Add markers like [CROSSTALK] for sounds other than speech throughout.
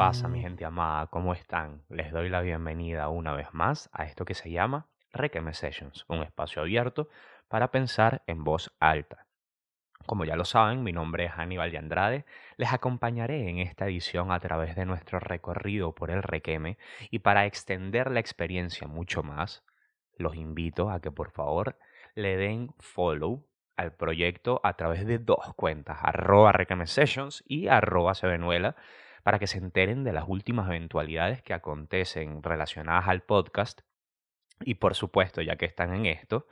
pasa, mi gente amada? ¿Cómo están? Les doy la bienvenida una vez más a esto que se llama Requeme Sessions, un espacio abierto para pensar en voz alta. Como ya lo saben, mi nombre es Aníbal de Andrade. Les acompañaré en esta edición a través de nuestro recorrido por el Requeme y para extender la experiencia mucho más, los invito a que por favor le den follow al proyecto a través de dos cuentas, arroba Requeme Sessions y arroba Sevenuela, para que se enteren de las últimas eventualidades que acontecen relacionadas al podcast. Y por supuesto, ya que están en esto,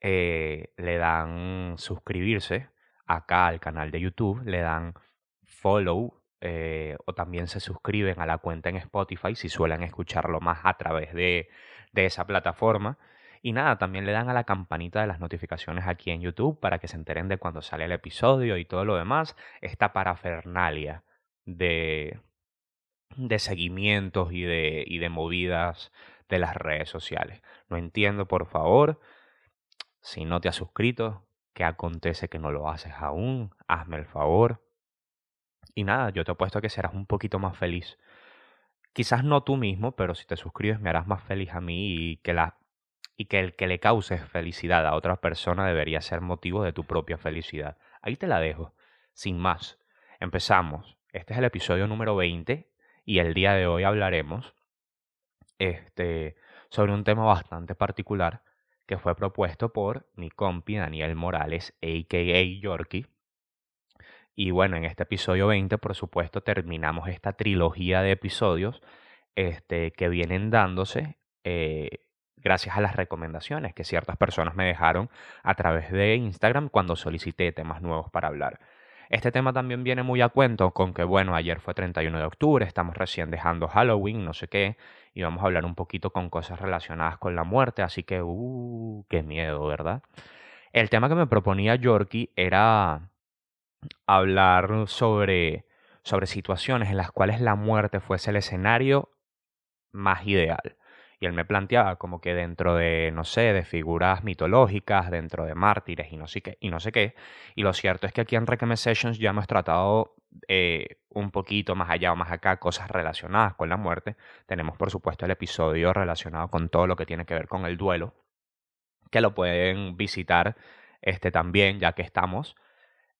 eh, le dan suscribirse acá al canal de YouTube, le dan follow eh, o también se suscriben a la cuenta en Spotify si suelen escucharlo más a través de, de esa plataforma. Y nada, también le dan a la campanita de las notificaciones aquí en YouTube para que se enteren de cuando sale el episodio y todo lo demás. Esta parafernalia de, de seguimientos y de, y de movidas de las redes sociales. No entiendo, por favor, si no te has suscrito, ¿qué acontece que no lo haces aún? Hazme el favor. Y nada, yo te apuesto a que serás un poquito más feliz. Quizás no tú mismo, pero si te suscribes me harás más feliz a mí y que, la, y que el que le causes felicidad a otra persona debería ser motivo de tu propia felicidad. Ahí te la dejo, sin más. Empezamos. Este es el episodio número 20 y el día de hoy hablaremos este, sobre un tema bastante particular que fue propuesto por mi compi Daniel Morales, a.k.a. Yorkie. Y bueno, en este episodio 20, por supuesto, terminamos esta trilogía de episodios este, que vienen dándose eh, gracias a las recomendaciones que ciertas personas me dejaron a través de Instagram cuando solicité temas nuevos para hablar. Este tema también viene muy a cuento con que, bueno, ayer fue 31 de octubre, estamos recién dejando Halloween, no sé qué, y vamos a hablar un poquito con cosas relacionadas con la muerte, así que, uh, qué miedo, ¿verdad? El tema que me proponía Yorkie era hablar sobre, sobre situaciones en las cuales la muerte fuese el escenario más ideal. Y él me planteaba como que dentro de, no sé, de figuras mitológicas, dentro de mártires y no sé qué, y, no sé qué. y lo cierto es que aquí en Requiem Sessions ya hemos tratado eh, un poquito más allá o más acá cosas relacionadas con la muerte. Tenemos, por supuesto, el episodio relacionado con todo lo que tiene que ver con el duelo, que lo pueden visitar este también, ya que estamos.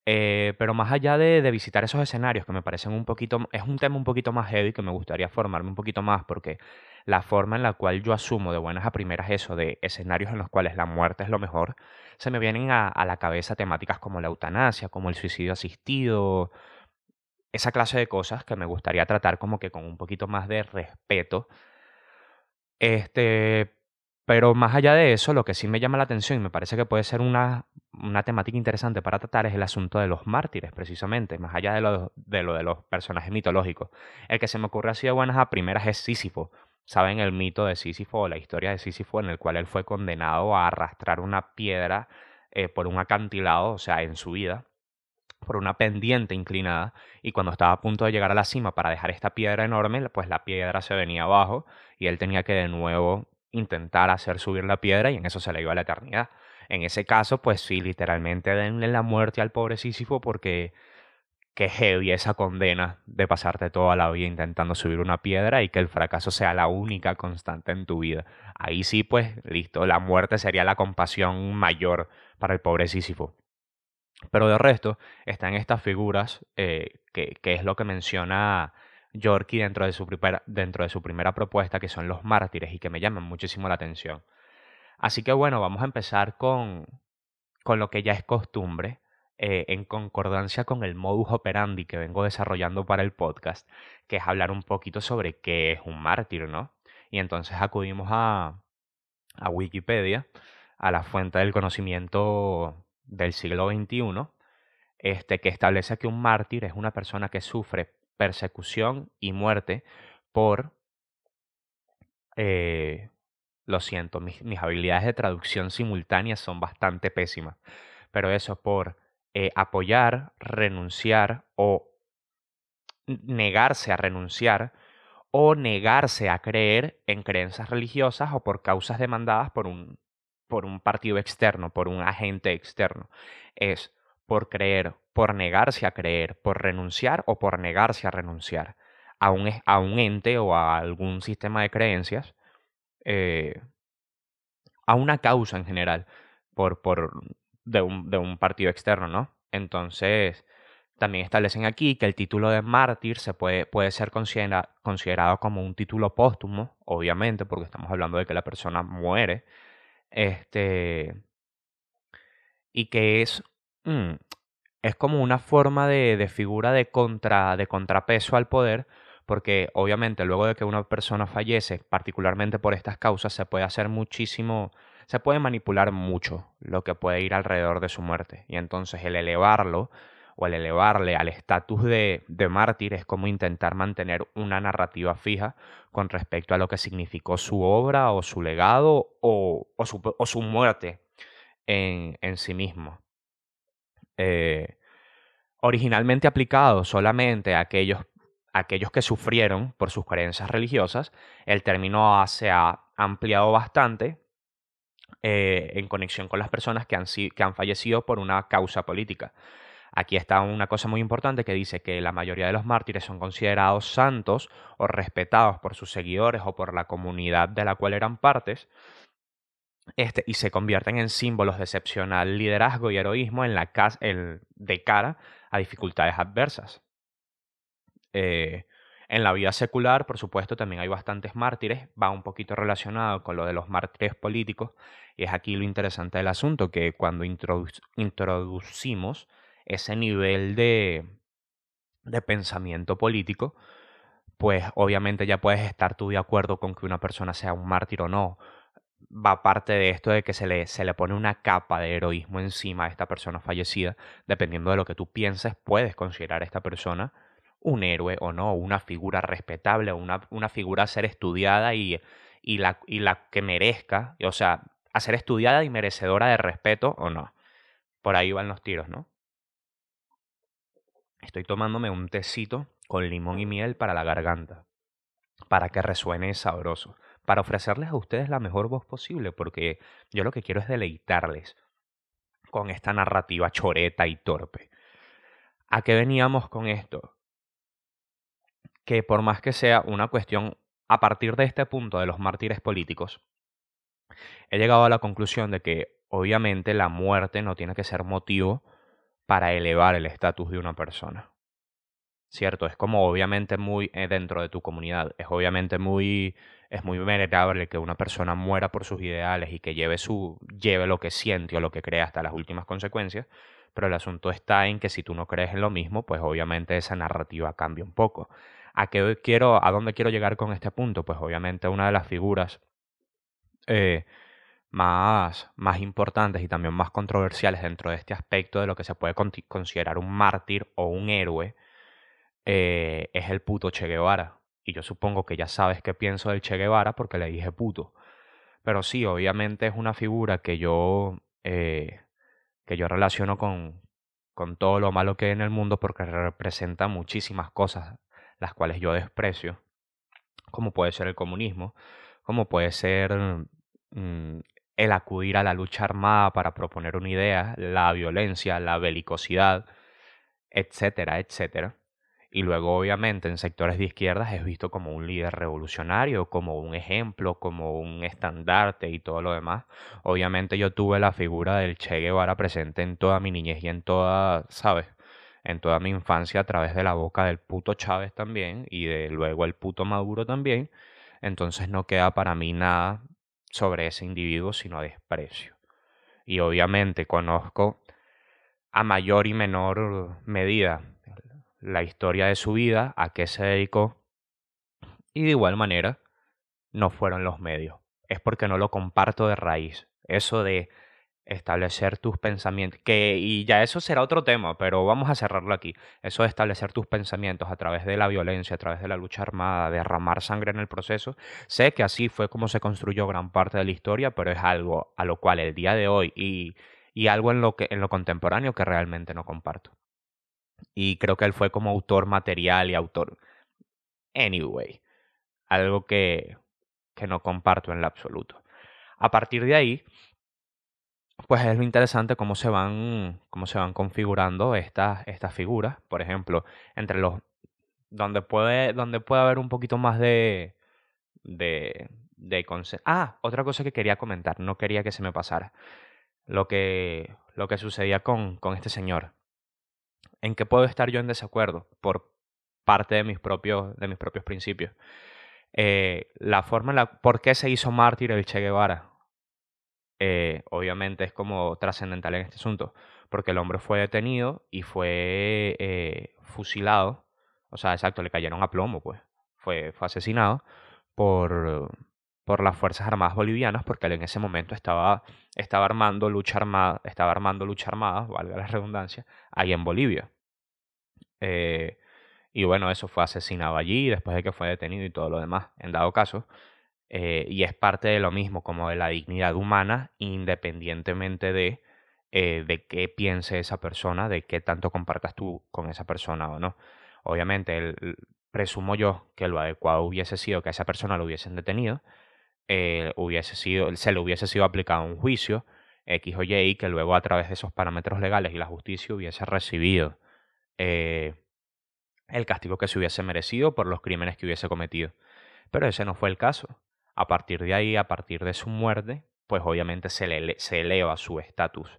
Eh, pero más allá de, de, visitar esos escenarios que me parecen un poquito, es un tema un poquito más heavy que me gustaría formarme un poquito más porque la forma en la cual yo asumo de buenas a primeras eso de escenarios en los cuales la muerte es lo mejor, se me vienen a, a la cabeza temáticas como la eutanasia, como el suicidio asistido, esa clase de cosas que me gustaría tratar como que con un poquito más de respeto. Este, pero más allá de eso, lo que sí me llama la atención y me parece que puede ser una, una temática interesante para tratar es el asunto de los mártires, precisamente, más allá de lo, de lo de los personajes mitológicos. El que se me ocurre así de buenas a primeras es Sísifo. ¿Saben el mito de Sísifo o la historia de Sísifo en el cual él fue condenado a arrastrar una piedra eh, por un acantilado, o sea, en su vida, por una pendiente inclinada, y cuando estaba a punto de llegar a la cima para dejar esta piedra enorme, pues la piedra se venía abajo y él tenía que de nuevo intentar hacer subir la piedra y en eso se le iba a la eternidad. En ese caso, pues sí, literalmente denle la muerte al pobre Sísifo porque qué heavy esa condena de pasarte toda la vida intentando subir una piedra y que el fracaso sea la única constante en tu vida. Ahí sí, pues, listo, la muerte sería la compasión mayor para el pobre Sísifo. Pero de resto, están estas figuras eh, que, que, es lo que menciona Yorkie dentro de, su dentro de su primera propuesta, que son los mártires y que me llaman muchísimo la atención. Así que bueno, vamos a empezar con, con lo que ya es costumbre, eh, en concordancia con el modus operandi que vengo desarrollando para el podcast, que es hablar un poquito sobre qué es un mártir, ¿no? Y entonces acudimos a, a Wikipedia, a la fuente del conocimiento del siglo XXI, este, que establece que un mártir es una persona que sufre persecución y muerte por... Eh, lo siento, mis, mis habilidades de traducción simultánea son bastante pésimas, pero eso por eh, apoyar, renunciar o negarse a renunciar o negarse a creer en creencias religiosas o por causas demandadas por un, por un partido externo, por un agente externo. Es por creer, por negarse a creer, por renunciar o por negarse a renunciar. a un, a un ente o a algún sistema de creencias, eh, a una causa en general, por, por, de, un, de un partido externo, ¿no? Entonces, también establecen aquí que el título de mártir se puede, puede ser considerado como un título póstumo, obviamente, porque estamos hablando de que la persona muere. Este. Y que es. Mm, es como una forma de, de figura de, contra, de contrapeso al poder, porque obviamente luego de que una persona fallece, particularmente por estas causas, se puede hacer muchísimo, se puede manipular mucho lo que puede ir alrededor de su muerte. Y entonces el elevarlo o el elevarle al estatus de, de mártir es como intentar mantener una narrativa fija con respecto a lo que significó su obra o su legado o, o, su, o su, muerte en, en sí mismo. Eh, originalmente aplicado solamente a aquellos, aquellos que sufrieron por sus creencias religiosas, el término se ha ampliado bastante eh, en conexión con las personas que han, fallecido por una causa política. Aquí está una cosa muy importante que dice que la mayoría de los mártires son considerados santos o respetados por sus seguidores o por la comunidad de la cual eran partes, este, y se convierten en símbolos de excepcional liderazgo y heroísmo en la el, de cara a dificultades adversas. Eh, en la vida secular, por supuesto, también hay bastantes mártires, va un poquito relacionado con lo de los mártires políticos, y es aquí lo interesante del asunto, que cuando introducimos ese nivel de, de pensamiento político, pues obviamente ya puedes estar tú de acuerdo con que una persona sea un mártir o no. Va parte de esto de que se le, se le pone una capa de heroísmo encima a esta persona fallecida. Dependiendo de lo que tú pienses, puedes considerar a esta persona un héroe o no, una figura respetable, una, una figura a ser estudiada y, y, la, y la que merezca, o sea, a ser estudiada y merecedora de respeto o no. Por ahí van los tiros, ¿no? Estoy tomándome un tecito con limón y miel para la garganta, para que resuene sabroso, para ofrecerles a ustedes la mejor voz posible, porque yo lo que quiero es deleitarles con esta narrativa choreta y torpe. ¿A qué veníamos con esto? Que por más que sea una cuestión a partir de este punto de los mártires políticos, he llegado a la conclusión de que obviamente la muerte no tiene que ser motivo para elevar el estatus de una persona. ¿Cierto? Es como obviamente muy eh, dentro de tu comunidad, es obviamente muy es muy venerable que una persona muera por sus ideales y que lleve su lleve lo que siente o lo que cree hasta las últimas consecuencias, pero el asunto está en que si tú no crees en lo mismo, pues obviamente esa narrativa cambia un poco. ¿A qué quiero a dónde quiero llegar con este punto? Pues obviamente una de las figuras eh, más, más importantes y también más controversiales dentro de este aspecto de lo que se puede considerar un mártir o un héroe eh, es el puto Che Guevara. Y yo supongo que ya sabes qué pienso del Che Guevara porque le dije puto. Pero sí, obviamente es una figura que yo, eh, que yo relaciono con, con todo lo malo que hay en el mundo porque representa muchísimas cosas las cuales yo desprecio, como puede ser el comunismo, como puede ser mm, el acudir a la lucha armada para proponer una idea, la violencia, la belicosidad, etcétera, etcétera. Y luego, obviamente, en sectores de izquierdas es visto como un líder revolucionario, como un ejemplo, como un estandarte y todo lo demás. Obviamente yo tuve la figura del Che Guevara presente en toda mi niñez y en toda, ¿sabes? En toda mi infancia a través de la boca del puto Chávez también y de luego el puto Maduro también. Entonces no queda para mí nada sobre ese individuo, sino desprecio. Y obviamente conozco a mayor y menor medida la historia de su vida, a qué se dedicó, y de igual manera no fueron los medios. Es porque no lo comparto de raíz. Eso de establecer tus pensamientos, que y ya eso será otro tema, pero vamos a cerrarlo aquí. Eso de establecer tus pensamientos a través de la violencia, a través de la lucha armada, derramar sangre en el proceso, sé que así fue como se construyó gran parte de la historia, pero es algo a lo cual el día de hoy y, y algo en lo que en lo contemporáneo que realmente no comparto. Y creo que él fue como autor material y autor anyway, algo que que no comparto en lo absoluto. A partir de ahí, pues es lo interesante cómo se van, cómo se van configurando estas, estas figuras. Por ejemplo, entre los donde puede, donde puede haber un poquito más de, de, de Ah, otra cosa que quería comentar, no quería que se me pasara. Lo que, lo que sucedía con, con este señor. ¿En qué puedo estar yo en desacuerdo? Por parte de mis propios, de mis propios principios. Eh, la forma en la... ¿Por qué se hizo mártir el Che Guevara? Eh, obviamente es como trascendental en este asunto, porque el hombre fue detenido y fue eh, fusilado, o sea, exacto, le cayeron a plomo, pues, fue, fue asesinado por, por las Fuerzas Armadas Bolivianas, porque él en ese momento estaba, estaba, armando lucha armada, estaba armando lucha armada, valga la redundancia, ahí en Bolivia. Eh, y bueno, eso fue asesinado allí después de que fue detenido y todo lo demás, en dado caso. Eh, y es parte de lo mismo, como de la dignidad humana, independientemente de, eh, de qué piense esa persona, de qué tanto compartas tú con esa persona o no. Obviamente, presumo yo que lo adecuado hubiese sido que a esa persona lo hubiesen detenido, eh, hubiese sido, se le hubiese sido aplicado un juicio X o Y y que luego a través de esos parámetros legales y la justicia hubiese recibido el castigo que se hubiese merecido por los crímenes que hubiese cometido. Pero ese no fue el caso. A partir de ahí, a partir de su muerte, pues obviamente se, le, se eleva su estatus.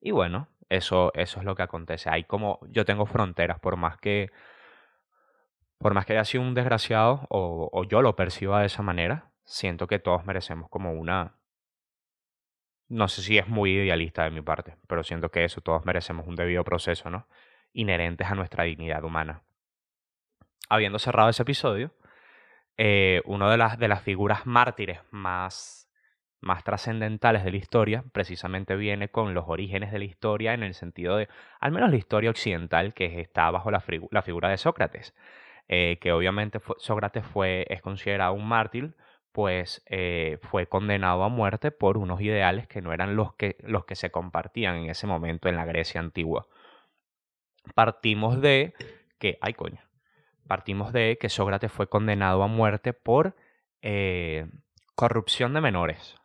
Y bueno, eso, eso es lo que acontece. Hay como, yo tengo fronteras, por más que, por más que haya sido un desgraciado, o, o yo lo perciba de esa manera, siento que todos merecemos como una, no sé si es muy idealista de mi parte, pero siento que eso, todos merecemos un debido proceso, ¿no? Inherentes a nuestra dignidad humana. Habiendo cerrado ese episodio, eh, una de las, de las figuras mártires más, más trascendentales de la historia precisamente viene con los orígenes de la historia en el sentido de, al menos la historia occidental, que está bajo la, figura de Sócrates, eh, que obviamente Sócrates fue, es considerado un mártir, pues eh, fue condenado a muerte por unos ideales que no eran los que, los que se compartían en ese momento en la Grecia antigua. Partimos de que, ay coño, partimos de que Sócrates fue condenado a muerte por eh, corrupción de menores.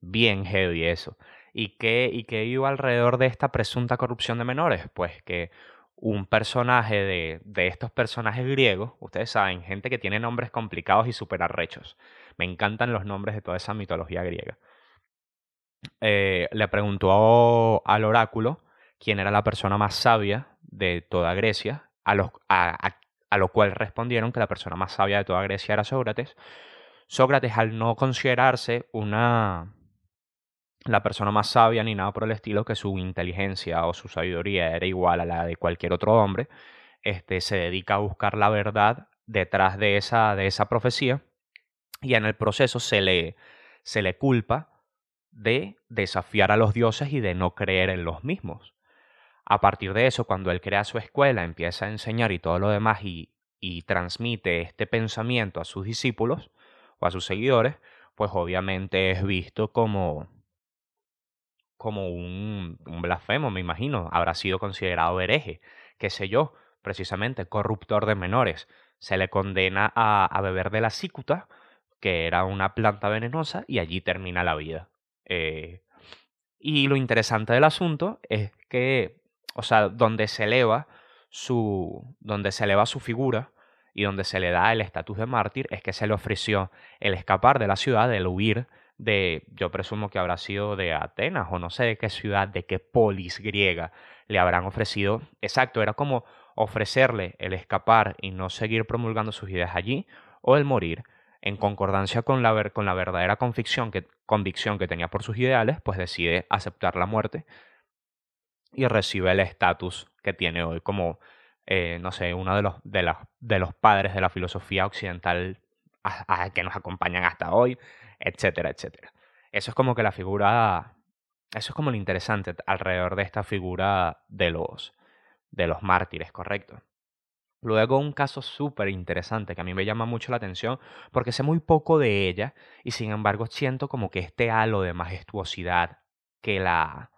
Bien heavy eso. ¿Y qué, ¿Y qué iba alrededor de esta presunta corrupción de menores? Pues que un personaje de, de estos personajes griegos, ustedes saben, gente que tiene nombres complicados y súper arrechos. Me encantan los nombres de toda esa mitología griega. Eh, le preguntó al oráculo quién era la persona más sabia de toda Grecia, a, los, lo cual respondieron que la persona más sabia de toda Grecia era Sócrates. Sócrates, al no considerarse una la persona más sabia ni nada por el estilo, que su inteligencia o su sabiduría era igual a la de cualquier otro hombre, este, se dedica a buscar la verdad detrás de esa, de esa profecía y en el proceso se le, se le culpa de desafiar a los dioses y de no creer en los mismos. A partir de eso, cuando él crea su escuela, empieza a enseñar y todo lo demás y, transmite este pensamiento a sus discípulos o a sus seguidores, pues obviamente es visto como, como un, un blasfemo, me imagino. Habrá sido considerado hereje, qué sé yo, precisamente corruptor de menores. Se le condena a, a beber de la cícuta, que era una planta venenosa, y allí termina la vida. Eh, y lo interesante del asunto es que o sea, donde se eleva su, donde se eleva su figura y donde se le da el estatus de mártir es que se le ofreció el escapar de la ciudad, el huir de, yo presumo que habrá sido de Atenas o no sé de qué ciudad, de qué polis griega le habrán ofrecido. Exacto, era como ofrecerle el escapar y no seguir promulgando sus ideas allí o el morir en concordancia con la, con la verdadera convicción que, convicción que tenía por sus ideales, pues decide aceptar la muerte y recibe el estatus que tiene hoy como, eh, no sé, uno de los, de, los, de los padres de la filosofía occidental a, que nos acompañan hasta hoy, etcétera, etcétera. Eso es como que la figura, eso es como lo interesante alrededor de esta figura de los, de los mártires, ¿correcto? Luego un caso súper interesante que a mí me llama mucho la atención porque sé muy poco de ella y sin embargo siento como que este halo de majestuosidad que la,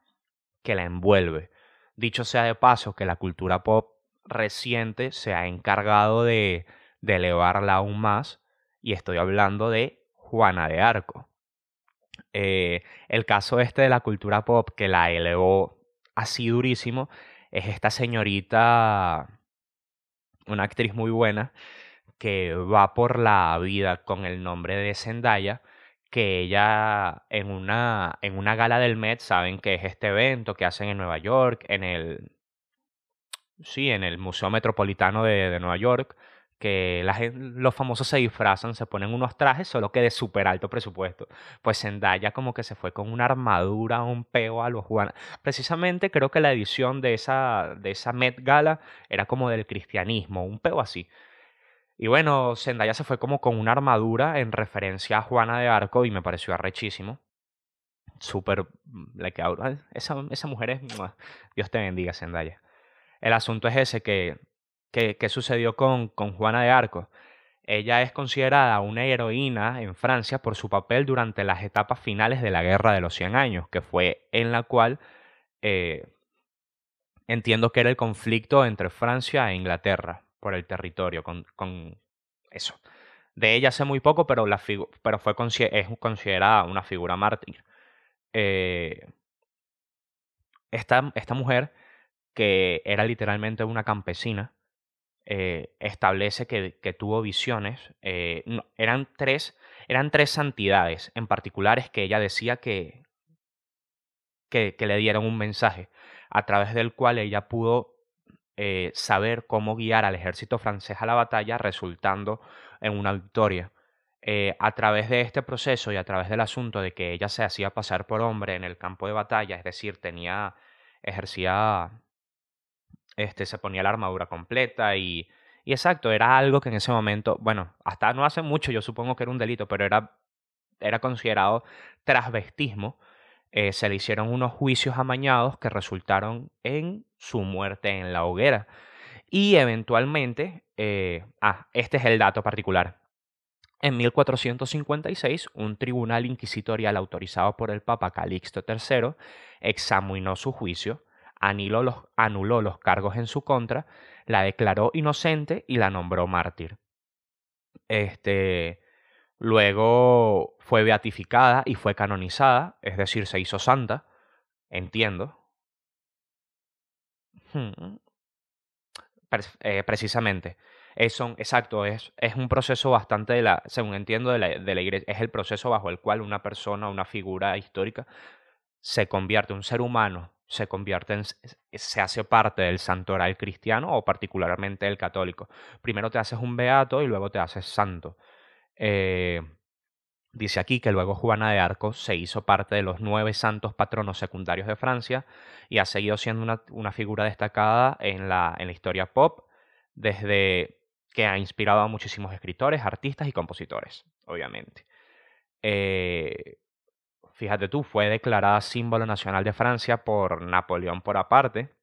que la envuelve. Dicho sea de paso que la cultura pop reciente se ha encargado de, elevarla aún más y estoy hablando de Juana de Arco. Eh, el caso este de la cultura pop que la elevó así durísimo es esta señorita una actriz muy buena que va por la vida con el nombre de Zendaya, que ella en una, en una gala del Met, saben que es este evento que hacen en Nueva York, en el, sí, en el Museo Metropolitano de, Nueva York, que la los famosos se disfrazan, se ponen unos trajes, solo que de súper alto presupuesto. Pues Zendaya como que se fue con una armadura, un peo a los Juana. Precisamente creo que la edición de esa, de esa Met Gala era como del cristianismo, un peo así. Y bueno, Zendaya se fue como con una armadura en referencia a Juana de Arco y me pareció arrechísimo. Súper, like, esa, esa mujer es... Dios te bendiga, Zendaya. El asunto es ese, que ¿Qué, sucedió con, con Juana de Arco? Ella es considerada una heroína en Francia por su papel durante las etapas finales de la Guerra de los Cien Años, que fue en la cual eh, entiendo que era el conflicto entre Francia e Inglaterra por el territorio, con, con eso. De ella sé muy poco, pero, la pero fue es considerada una figura mártir. Eh, esta, esta mujer, que era literalmente una campesina, eh, establece que, tuvo visiones. Eh, eran, tres, eran tres santidades en particulares que ella decía que, que, le dieron un mensaje, a través del cual ella pudo eh, saber cómo guiar al ejército francés a la batalla, resultando en una victoria. a través de este proceso y a través del asunto de que ella se hacía pasar por hombre en el campo de batalla, es decir, tenía, ejercía este, se ponía la armadura completa y, y exacto, era algo que en ese momento, bueno, hasta no hace mucho yo supongo que era un delito, pero era, era considerado transvestismo. Eh, se le hicieron unos juicios amañados que resultaron en su muerte en la hoguera. Y eventualmente, eh, ah, este es el dato particular. En 1456, un tribunal inquisitorial autorizado por el Papa Calixto III examinó su juicio los, anuló los cargos en su contra, la declaró inocente y la nombró mártir. Este, luego fue beatificada y fue canonizada, es decir, se hizo santa, entiendo. Hmm. Eh, precisamente. Es exacto, es, es un proceso bastante, de la, según entiendo, de la, de la iglesia, es el proceso bajo el cual una persona, una figura histórica, se convierte, un ser humano se convierte en, se hace parte del santoral cristiano o particularmente el católico. Primero te haces un beato y luego te haces santo. Eh, dice aquí que luego Juana de Arco se hizo parte de los nueve santos patronos secundarios de Francia y ha seguido siendo una, figura destacada en la, en la historia pop desde que ha inspirado a muchísimos escritores, artistas y compositores, obviamente. Eh, fíjate tú, fue declarada símbolo nacional de Francia por Napoleón por aparte.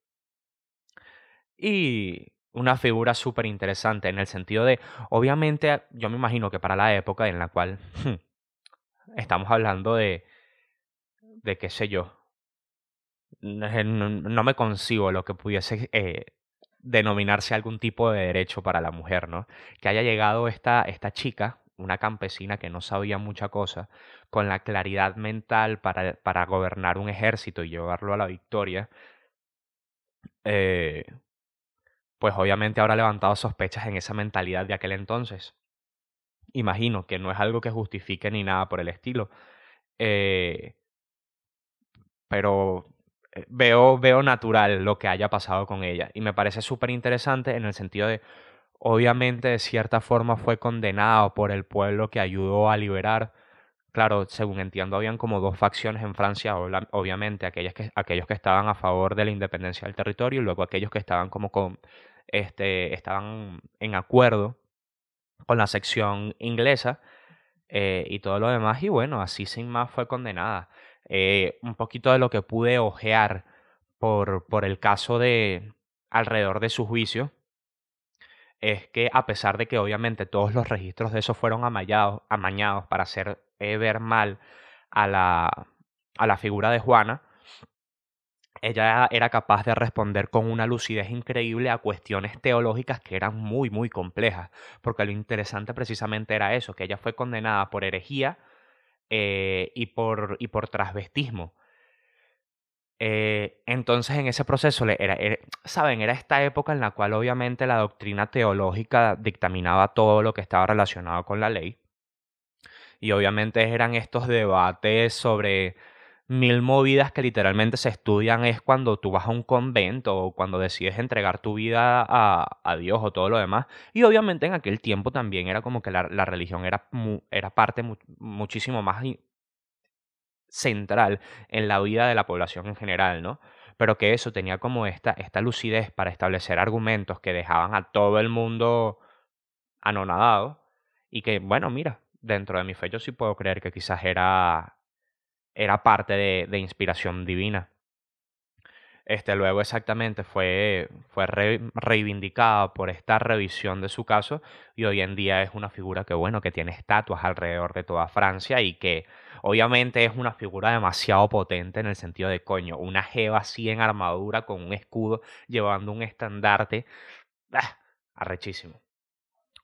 Y una figura súper interesante en el sentido de, obviamente, yo me imagino que para la época en la cual [LAUGHS] estamos hablando de, de qué sé yo, no, me concibo lo que pudiese eh, denominarse algún tipo de derecho para la mujer, ¿no? Que haya llegado esta, esta chica, una campesina que no sabía mucha cosa, con la claridad mental para, para gobernar un ejército y llevarlo a la victoria, eh, pues obviamente habrá levantado sospechas en esa mentalidad de aquel entonces. Imagino que no es algo que justifique ni nada por el estilo. Eh, pero eh, veo, veo natural lo que haya pasado con ella. Y me parece súper interesante en el sentido de, obviamente, de cierta forma fue condenado por el pueblo que ayudó a liberar claro, según entiendo, habían como dos facciones en Francia, obviamente, aquellas que, aquellos que estaban a favor de la independencia del territorio y luego aquellos que estaban como con, este, estaban en acuerdo con la sección inglesa eh, y todo lo demás, y bueno, así sin más fue condenada. Eh, un poquito de lo que pude ojear por, por el caso de alrededor de su juicio es que a pesar de que obviamente todos los registros de eso fueron amañados, amañados para hacer ver mal a la, a la figura de Juana, ella era capaz de responder con una lucidez increíble a cuestiones teológicas que eran muy, muy complejas, porque lo interesante precisamente era eso, que ella fue condenada por herejía eh, y, por, y por transvestismo. Eh, entonces, en ese proceso, era, ¿saben? Era esta época en la cual obviamente la doctrina teológica dictaminaba todo lo que estaba relacionado con la ley. Y obviamente eran estos debates sobre mil movidas que literalmente se estudian es cuando tú vas a un convento o cuando decides entregar tu vida a, a Dios o todo lo demás. Y obviamente en aquel tiempo también era como que la, la religión era, era parte muchísimo más central en la vida de la población en general, ¿no? Pero que eso tenía como esta, esta lucidez para establecer argumentos que dejaban a todo el mundo anonadado y que, bueno, mira, dentro de mi fe yo sí puedo creer que quizás era era parte de, inspiración divina. Este, luego exactamente fue, fue reivindicada por esta revisión de su caso y hoy en día es una figura que, bueno, que tiene estatuas alrededor de toda Francia y que obviamente es una figura demasiado potente en el sentido de, coño, una jeva así en armadura con un escudo llevando un estandarte, ¡ah! arrechísimo.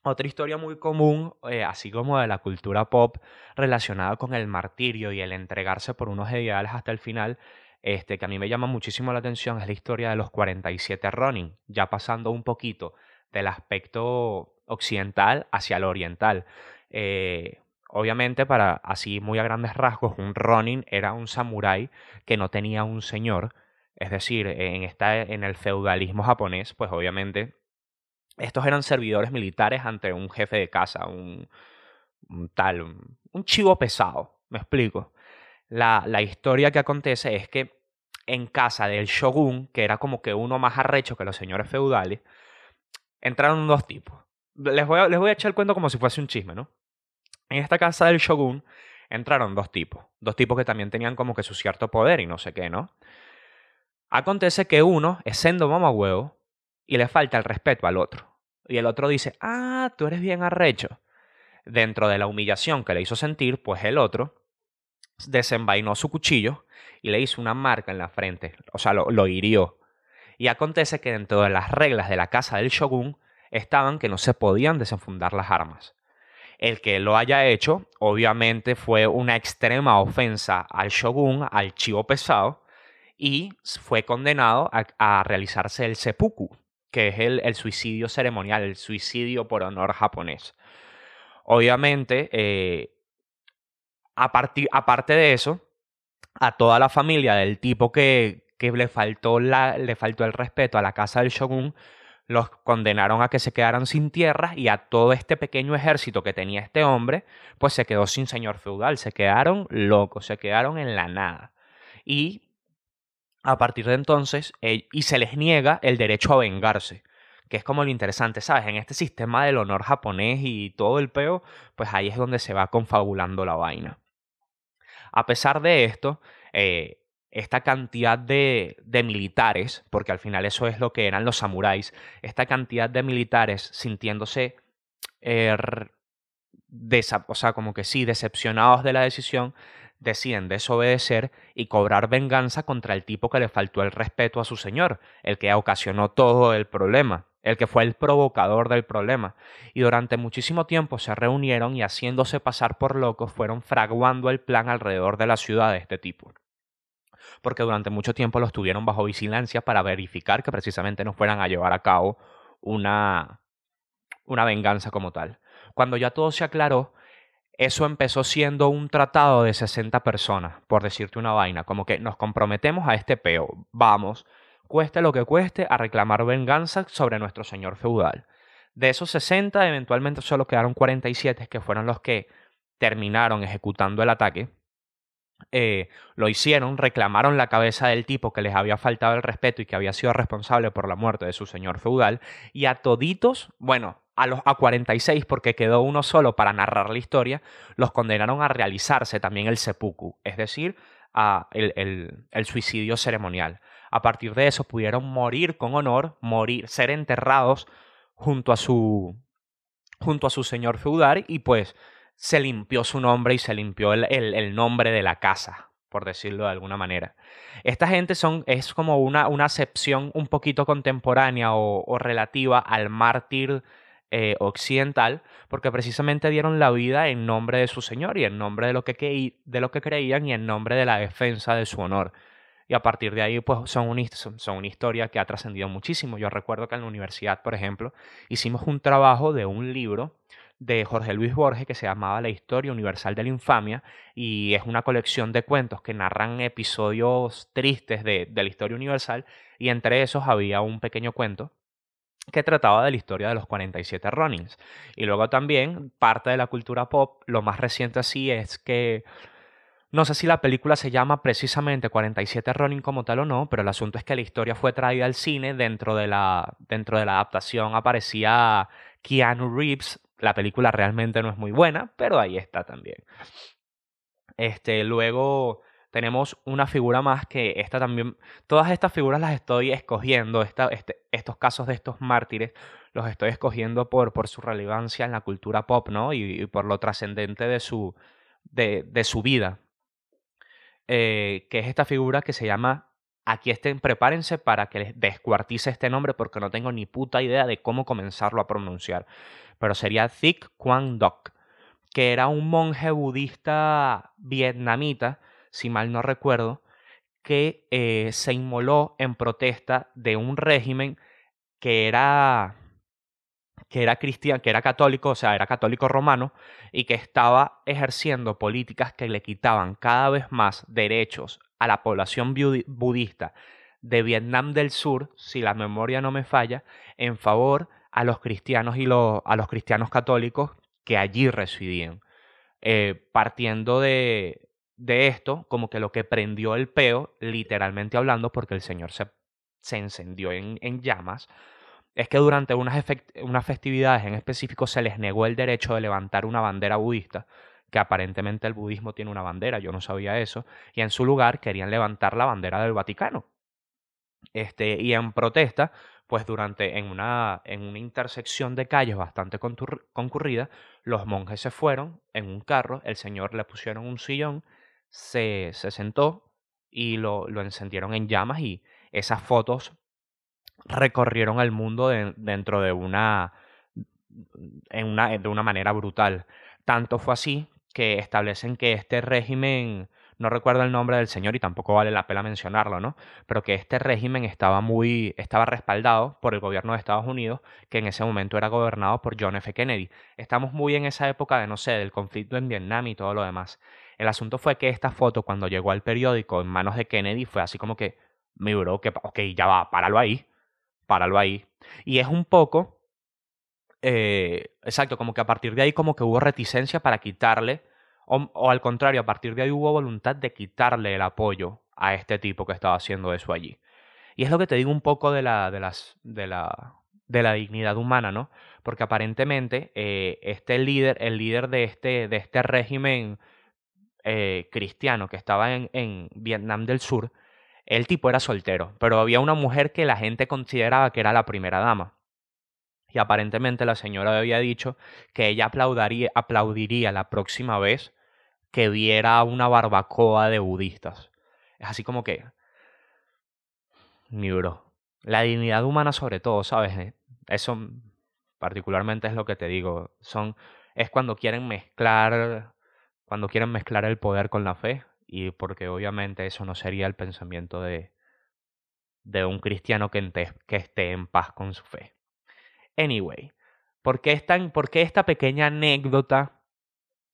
Otra historia muy común, eh, así como de la cultura pop, relacionada con el martirio y el entregarse por unos ideales hasta el final, este, que a mí me llama muchísimo la atención, es la historia de los 47 Ronin, ya pasando un poquito del aspecto occidental hacia el oriental. Eh, obviamente, para así muy a grandes rasgos, un Ronin era un samurái que no tenía un señor, es decir, en, esta, en el feudalismo japonés, pues obviamente estos eran servidores militares ante un jefe de casa, un, tal, un, chivo pesado, me explico. La, historia que acontece es que en casa del shogun, que era como que uno más arrecho que los señores feudales, entraron dos tipos. Les voy, a, les voy a echar el cuento como si fuese un chisme, ¿no? En esta casa del shogun entraron dos tipos. Dos tipos que también tenían como que su cierto poder y no sé qué, ¿no? Acontece que uno es sendo huevo y le falta el respeto al otro. Y el otro dice, ah, tú eres bien arrecho. Dentro de la humillación que le hizo sentir, pues el otro desenvainó su cuchillo y le hizo una marca en la frente, o sea, lo, lo hirió. Y acontece que dentro de las reglas de la casa del shogun estaban que no se podían desenfundar las armas. El que lo haya hecho, obviamente, fue una extrema ofensa al shogun, al chivo pesado, y fue condenado a, realizarse el seppuku, que es el, suicidio ceremonial, el suicidio por honor japonés. Obviamente, eh, a aparte de eso, a toda la familia del tipo que, que le, faltó la, le faltó el respeto a la casa del shogun, los condenaron a que se quedaran sin tierras y a todo este pequeño ejército que tenía este hombre, pues se quedó sin señor feudal, se quedaron locos, se quedaron en la nada. Y a partir de entonces, eh, y se les niega el derecho a vengarse, que es como lo interesante, ¿sabes? En este sistema del honor japonés y todo el peo, pues ahí es donde se va confabulando la vaina. A pesar de esto, eh, esta cantidad de, de, militares, porque al final eso es lo que eran los samuráis, esta cantidad de militares sintiéndose, eh, o sea, como que sí, decepcionados de la decisión, deciden desobedecer y cobrar venganza contra el tipo que le faltó el respeto a su señor, el que ocasionó todo el problema, el que fue el provocador del problema. Y durante muchísimo tiempo se reunieron y haciéndose pasar por locos fueron fraguando el plan alrededor de la ciudad de este tipo. Porque durante mucho tiempo los tuvieron bajo vigilancia para verificar que precisamente no fueran a llevar a cabo una, una venganza como tal. Cuando ya todo se aclaró, eso empezó siendo un tratado de 60 personas, por decirte una vaina, como que nos comprometemos a este peo, vamos, cueste lo que cueste, a reclamar venganza sobre nuestro señor feudal. De esos 60, eventualmente solo quedaron 47, que fueron los que terminaron ejecutando el ataque. Eh, lo hicieron, reclamaron la cabeza del tipo que les había faltado el respeto y que había sido responsable por la muerte de su señor feudal, y a toditos, bueno, a los a 46 porque quedó uno solo para narrar la historia, los condenaron a realizarse también el seppuku, es decir, a el, el, suicidio ceremonial. A partir de eso pudieron morir con honor, morir, ser enterrados junto a su junto a su señor feudal y pues se limpió su nombre y se limpió el, el nombre de la casa, por decirlo de alguna manera. Esta gente son, es como una, una acepción un poquito contemporánea o relativa al mártir eh, occidental, porque precisamente dieron la vida en nombre de su Señor y en nombre de lo, que de lo que creían y en nombre de la defensa de su honor. y a partir de ahí pues son, una, son una historia que ha trascendido muchísimo. Yo recuerdo que en la universidad, por ejemplo, hicimos un trabajo de un libro de Jorge Luis Borges que se llamaba La Historia Universal de la Infamia y es una colección de cuentos que narran episodios tristes de, de la historia universal y entre esos había un pequeño cuento que trataba de la historia de los 47 Ronins. Y luego también parte de la cultura pop, lo más reciente así es que no sé si la película se llama precisamente 47 Ronin como tal o no, pero el asunto es que la historia fue traída al cine. Dentro de la, dentro de la adaptación aparecía Keanu Reeves. La película realmente no es muy buena, pero ahí está también. Este, luego tenemos una figura más que esta también. Todas estas figuras las estoy escogiendo. Este, estos casos de estos mártires los estoy escogiendo por, por su relevancia en la cultura pop, ¿no? Y, por lo trascendente de su, de, de su vida. Eh, que es esta figura que se llama Aquí estén, prepárense para que les descuartice este nombre porque no tengo ni puta idea de cómo comenzarlo a pronunciar. Pero sería Thich Quang Doc, que era un monje budista vietnamita, si mal no recuerdo, que eh, se inmoló en protesta de un régimen que era que era cristiano, que era católico, o sea, era católico romano, y que estaba ejerciendo políticas que le quitaban cada vez más derechos a la población budista de Vietnam del Sur, si la memoria no me falla, en favor a los cristianos y a los cristianos católicos que allí residían. Eh, partiendo de, de esto, como que lo que prendió el peo, literalmente hablando, porque el Señor se, se encendió en, en llamas, es que durante unas, unas festividades en específico se les negó el derecho de levantar una bandera budista, que aparentemente el budismo tiene una bandera, yo no sabía eso, y en su lugar querían levantar la bandera del Vaticano. Este, y en protesta, pues durante en una, en una intersección de calles bastante concurrida, los monjes se fueron en un carro, el señor le pusieron un sillón, se, se sentó y lo, lo encendieron en llamas y esas fotos recorrieron el mundo dentro de una, en una, de una manera brutal. Tanto fue así que establecen que este régimen, no recuerdo el nombre del señor y tampoco vale la pena mencionarlo, ¿no? Pero que este régimen estaba muy, estaba respaldado por el gobierno de Estados Unidos, que en ese momento era gobernado por John F. Kennedy. Estamos muy en esa época de, no sé, del conflicto en Vietnam y todo lo demás. El asunto fue que esta foto, cuando llegó al periódico en manos de Kennedy, fue así como que, mi bro, que, ok, ya va, páralo ahí páralo ahí. Y es un poco, eh, exacto, como que a partir de ahí como que hubo reticencia para quitarle, o, al contrario, a partir de ahí hubo voluntad de quitarle el apoyo a este tipo que estaba haciendo eso allí. Y es lo que te digo un poco de la, de las, de la, de la dignidad humana, ¿no? Porque aparentemente eh, este líder, el líder de este, de este régimen eh, cristiano que estaba en, en Vietnam del Sur, el tipo era soltero, pero había una mujer que la gente consideraba que era la primera dama. Y aparentemente la señora había dicho que ella aplaudiría, la próxima vez que viera una barbacoa de budistas. Es así como que... Mi bro. La dignidad humana sobre todo, ¿sabes? Eh, eso particularmente es lo que te digo. Son... Es cuando quieren mezclar... Cuando quieren mezclar el poder con la fe y porque obviamente eso no sería el pensamiento de, de un cristiano que, esté en paz con su fe. Anyway, ¿por qué, esta pequeña anécdota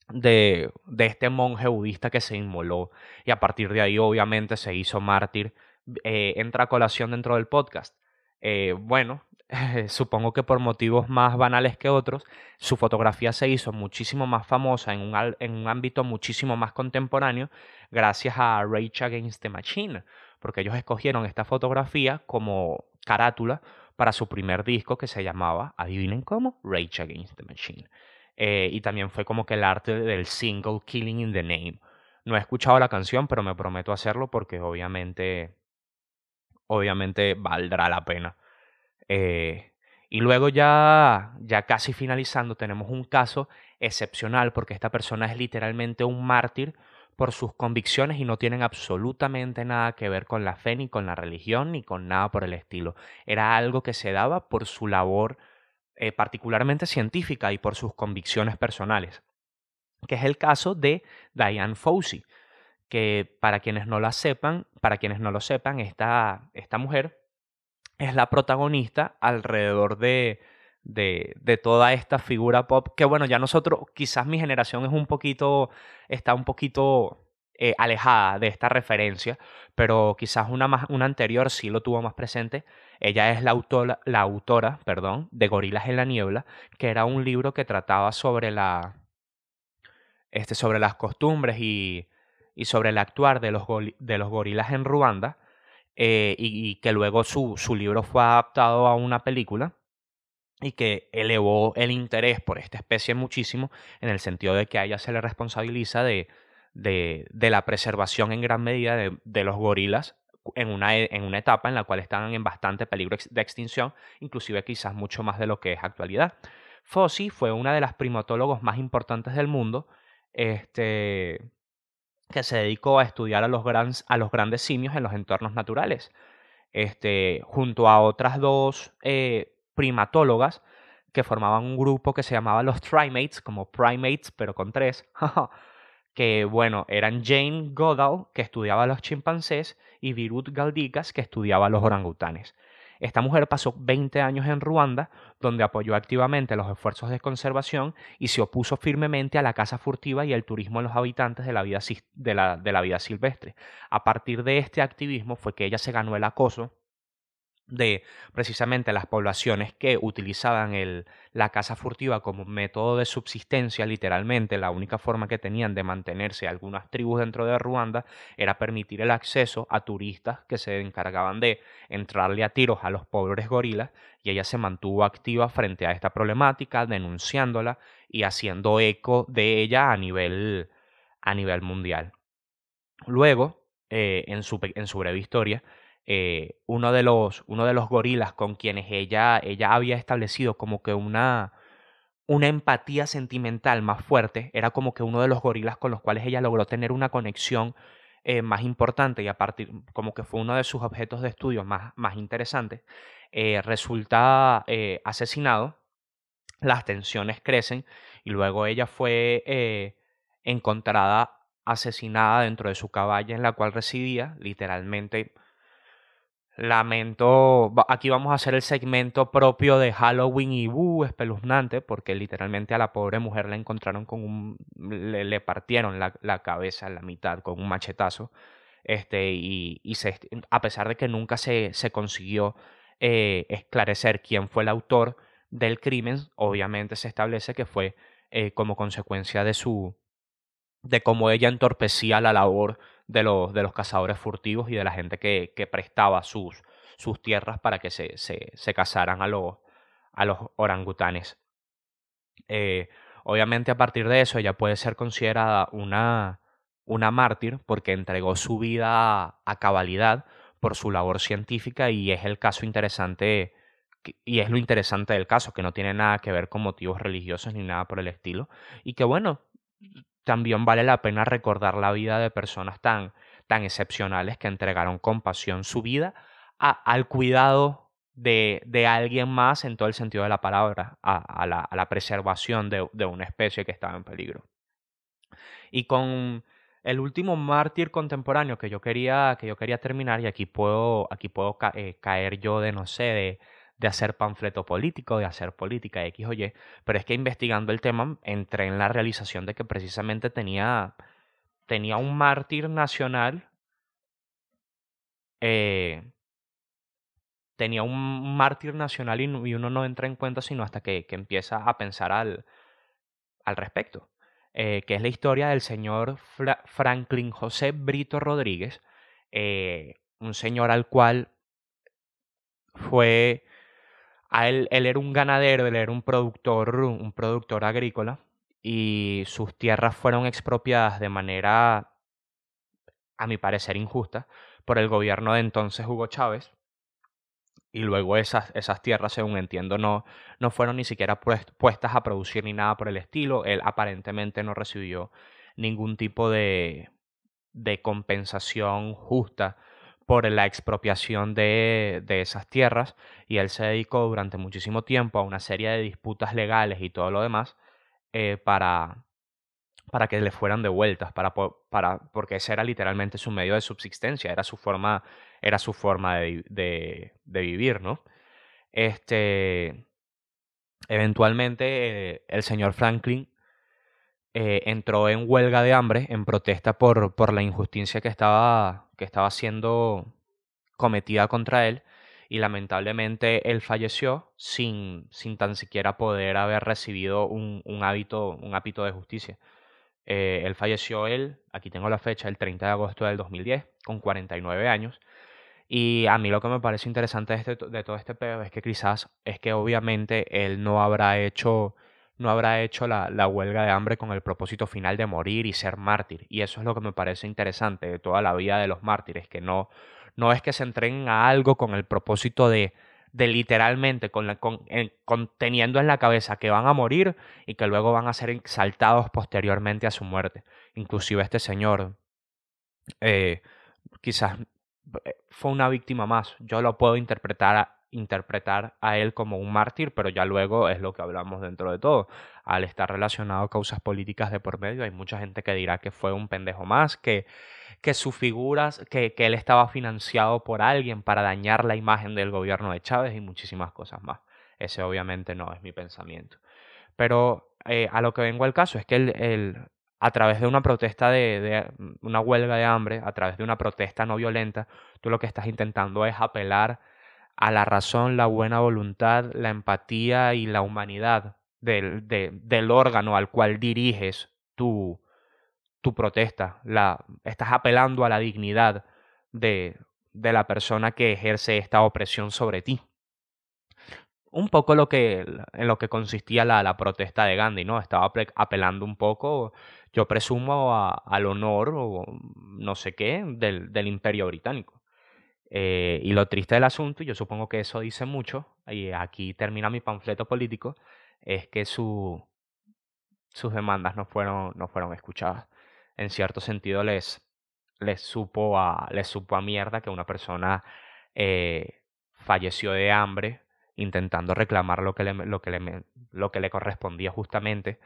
de, de este monje budista que se inmoló y a partir de ahí obviamente se hizo mártir eh, entra a colación dentro del podcast? Eh, bueno, [LAUGHS] supongo que por motivos más banales que otros, su fotografía se hizo muchísimo más famosa en un, en un ámbito muchísimo más contemporáneo gracias a Rage Against the Machine, porque ellos escogieron esta fotografía como carátula para su primer disco que se llamaba, adivinen cómo, Rage Against the Machine. Eh, y también fue como que el arte del single Killing in the Name. No he escuchado la canción, pero me prometo hacerlo porque obviamente, obviamente valdrá la pena. Eh, y luego ya, ya casi finalizando, tenemos un caso excepcional porque esta persona es literalmente un mártir por sus convicciones y no tienen absolutamente nada que ver con la fe, ni con la religión, ni con nada por el estilo. Era algo que se daba por su labor eh, particularmente científica y por sus convicciones personales, que es el caso de Diane Fossey, que para quienes no la sepan, para quienes no lo sepan, esta, esta mujer es la protagonista alrededor de, de, de, toda esta figura pop que bueno, ya nosotros, quizás mi generación es un poquito, está un poquito eh, alejada de esta referencia, pero quizás una, más, una anterior sí lo tuvo más presente. Ella es la autora, la autora perdón, de Gorilas en la Niebla, que era un libro que trataba sobre, la, este, sobre las costumbres y, y sobre el actuar de los, de los gorilas en Ruanda, eh, y, que luego su, su libro fue adaptado a una película y que elevó el interés por esta especie muchísimo, en el sentido de que a ella se le responsabiliza de de, la preservación en gran medida de, los gorilas en una, e, en una, etapa en la cual estaban en bastante peligro de extinción, inclusive quizás mucho más de lo que es actualidad. Fossi fue una de las primatólogos más importantes del mundo, este, que se dedicó a estudiar a los, a los grandes simios en los entornos naturales, este, junto a otras dos eh, primatólogas que formaban un grupo que se llamaba los Trimates, como primates, pero con tres, [LAUGHS] que bueno, eran Jane Goodall, que estudiaba los chimpancés, y Virut Galdikas, que estudiaba los orangutanes. Esta mujer pasó 20 años en Ruanda, donde apoyó activamente los esfuerzos de conservación y se opuso firmemente a la caza furtiva y el turismo en los habitantes de la vida, de la vida silvestre. A partir de este activismo fue que ella se ganó el acoso de precisamente las poblaciones que utilizaban el, la caza furtiva como método de subsistencia, literalmente la única forma que tenían de mantenerse algunas tribus dentro de Ruanda era permitir el acceso a turistas que se encargaban de entrarle a tiros a los pobres gorilas y ella se mantuvo activa frente a esta problemática, denunciándola y haciendo eco de ella a nivel, a nivel mundial. Luego, eh, en, su, en su breve historia, eh, uno, de los, uno de los gorilas con quienes ella, ella había establecido como que una, una empatía sentimental más fuerte, era como que uno de los gorilas con los cuales ella logró tener una conexión eh, más importante y a partir, como que fue uno de sus objetos de estudio más, más interesantes, eh, resulta asesinado, las tensiones crecen y luego ella fue encontrada asesinada dentro de su cabaña en la cual residía, literalmente Lamento, aquí vamos a hacer el segmento propio de Halloween y uh, espeluznante, porque literalmente a la pobre mujer la encontraron con un, le, partieron la, la, cabeza en la mitad con un machetazo, este, y, y a pesar de que nunca se, se consiguió eh, esclarecer quién fue el autor del crimen, obviamente se establece que fue eh, como consecuencia de su, de cómo ella entorpecía la labor de los, de los cazadores furtivos y de la gente que, que prestaba sus, sus tierras para que se, se, se cazaran a los, a los orangutanes. Eh, obviamente a partir de eso ella puede ser considerada una, una mártir porque entregó su vida a cabalidad por su labor científica y es el caso interesante y es lo interesante del caso que no tiene nada que ver con motivos religiosos ni nada por el estilo y que bueno también vale la pena recordar la vida de personas tan, tan excepcionales que entregaron con pasión su vida a, al cuidado de, de, alguien más en todo el sentido de la palabra, a, la, a la, preservación de, de, una especie que estaba en peligro. Y con el último mártir contemporáneo que yo quería, que yo quería terminar, y aquí puedo, aquí puedo eh, caer yo de, no sé, de, de hacer panfleto político, de hacer política X o Y, pero es que investigando el tema entré en la realización de que precisamente tenía, tenía un mártir nacional, eh, tenía un mártir nacional y, uno no entra en cuenta sino hasta que, que empieza a pensar al, al respecto, eh, que es la historia del señor Fra Franklin José Brito Rodríguez, eh, un señor al cual fue él era un ganadero, él era un productor, un productor agrícola y sus tierras fueron expropiadas de manera, a mi parecer, injusta por el gobierno de entonces Hugo Chávez. Y luego esas, esas tierras, según entiendo, no, no fueron ni siquiera puestas a producir ni nada por el estilo. Él aparentemente no recibió ningún tipo de, de compensación justa por la expropiación de, de, esas tierras y él se dedicó durante muchísimo tiempo a una serie de disputas legales y todo lo demás eh, para, para que le fueran devueltas, para, para, porque ese era literalmente su medio de subsistencia, era su forma, era su forma de, de, vivir, ¿no? Este, eventualmente eh, el señor Franklin eh, entró en huelga de hambre en protesta por, por la injusticia que estaba, que estaba siendo cometida contra él y lamentablemente él falleció sin, sin tan siquiera poder haber recibido un, un hábito, un de justicia. Eh, él falleció él, aquí tengo la fecha, el 30 de agosto del 2010, con 49 años. Y a mí lo que me parece interesante de, este, de todo este pedo es que quizás es que obviamente él no habrá hecho no habrá hecho la, huelga de hambre con el propósito final de morir y ser mártir. Y eso es lo que me parece interesante de toda la vida de los mártires, que no, no es que se entreguen a algo con el propósito de, de literalmente teniendo en la cabeza que van a morir y que luego van a ser exaltados posteriormente a su muerte. Inclusive este señor eh, quizás eh, fue una víctima más. Yo lo puedo interpretar interpretar a él como un mártir, pero ya luego es lo que hablamos dentro de todo. Al estar relacionado a causas políticas de por medio, hay mucha gente que dirá que fue un pendejo más, que, que sus figuras, que, que él estaba financiado por alguien para dañar la imagen del gobierno de Chávez y muchísimas cosas más. Ese obviamente no es mi pensamiento. Pero eh, a lo que vengo al caso es que el, a través de una protesta de, de, una huelga de hambre, a través de una protesta no violenta, tú lo que estás intentando es apelar a la razón, la buena voluntad, la empatía y la humanidad del, del órgano al cual diriges tu, tu protesta. La, estás apelando a la dignidad de, de la persona que ejerce esta opresión sobre ti. Un poco lo que, en lo que consistía la, protesta de Gandhi, ¿no? Estaba apelando un poco, yo presumo, a, al honor o no sé qué del imperio británico. Eh, y lo triste del asunto, y yo supongo que eso dice mucho, y aquí termina mi panfleto político, es que su, sus demandas no fueron, no fueron escuchadas. En cierto sentido les, les, supo, a, les supo a mierda que una persona eh, falleció de hambre intentando reclamar lo que le, lo que lo que le correspondía justamente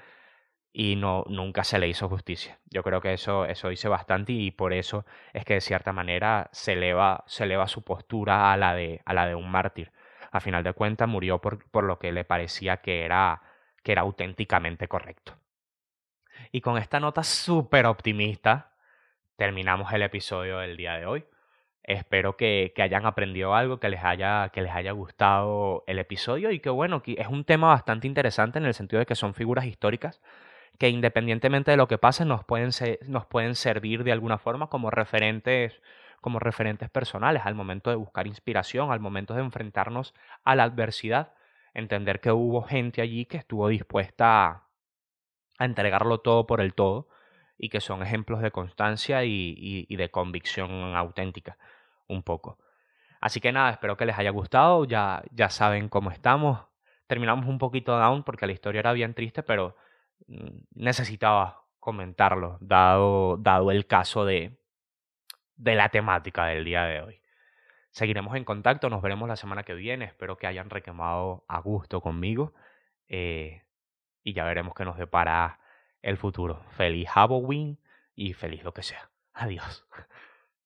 y no, nunca se le hizo justicia. Yo creo que eso, eso dice bastante y por eso es que de cierta manera se eleva, se eleva su postura a la, de, a la de un mártir. A final de cuentas murió por, por lo que le parecía que era, que era auténticamente correcto. Y con esta nota súper optimista terminamos el episodio del día de hoy. Espero que, que, hayan aprendido algo, que les, haya, que les haya gustado el episodio y que bueno, es un tema bastante interesante en el sentido de que son figuras históricas que independientemente de lo que pase nos pueden, nos pueden servir de alguna forma como referentes como referentes personales al momento de buscar inspiración, al momento de enfrentarnos a la adversidad, entender que hubo gente allí que estuvo dispuesta a, a entregarlo todo por el todo y que son ejemplos de constancia y, y, y, de convicción auténtica, un poco. Así que nada, espero que les haya gustado, ya, ya saben cómo estamos. Terminamos un poquito down porque la historia era bien triste, pero necesitaba comentarlo, dado, dado el caso de, de la temática del día de hoy. Seguiremos en contacto, nos veremos la semana que viene, espero que hayan requemado a gusto conmigo eh, y ya veremos qué nos depara el futuro. Feliz Halloween y feliz lo que sea. Adiós.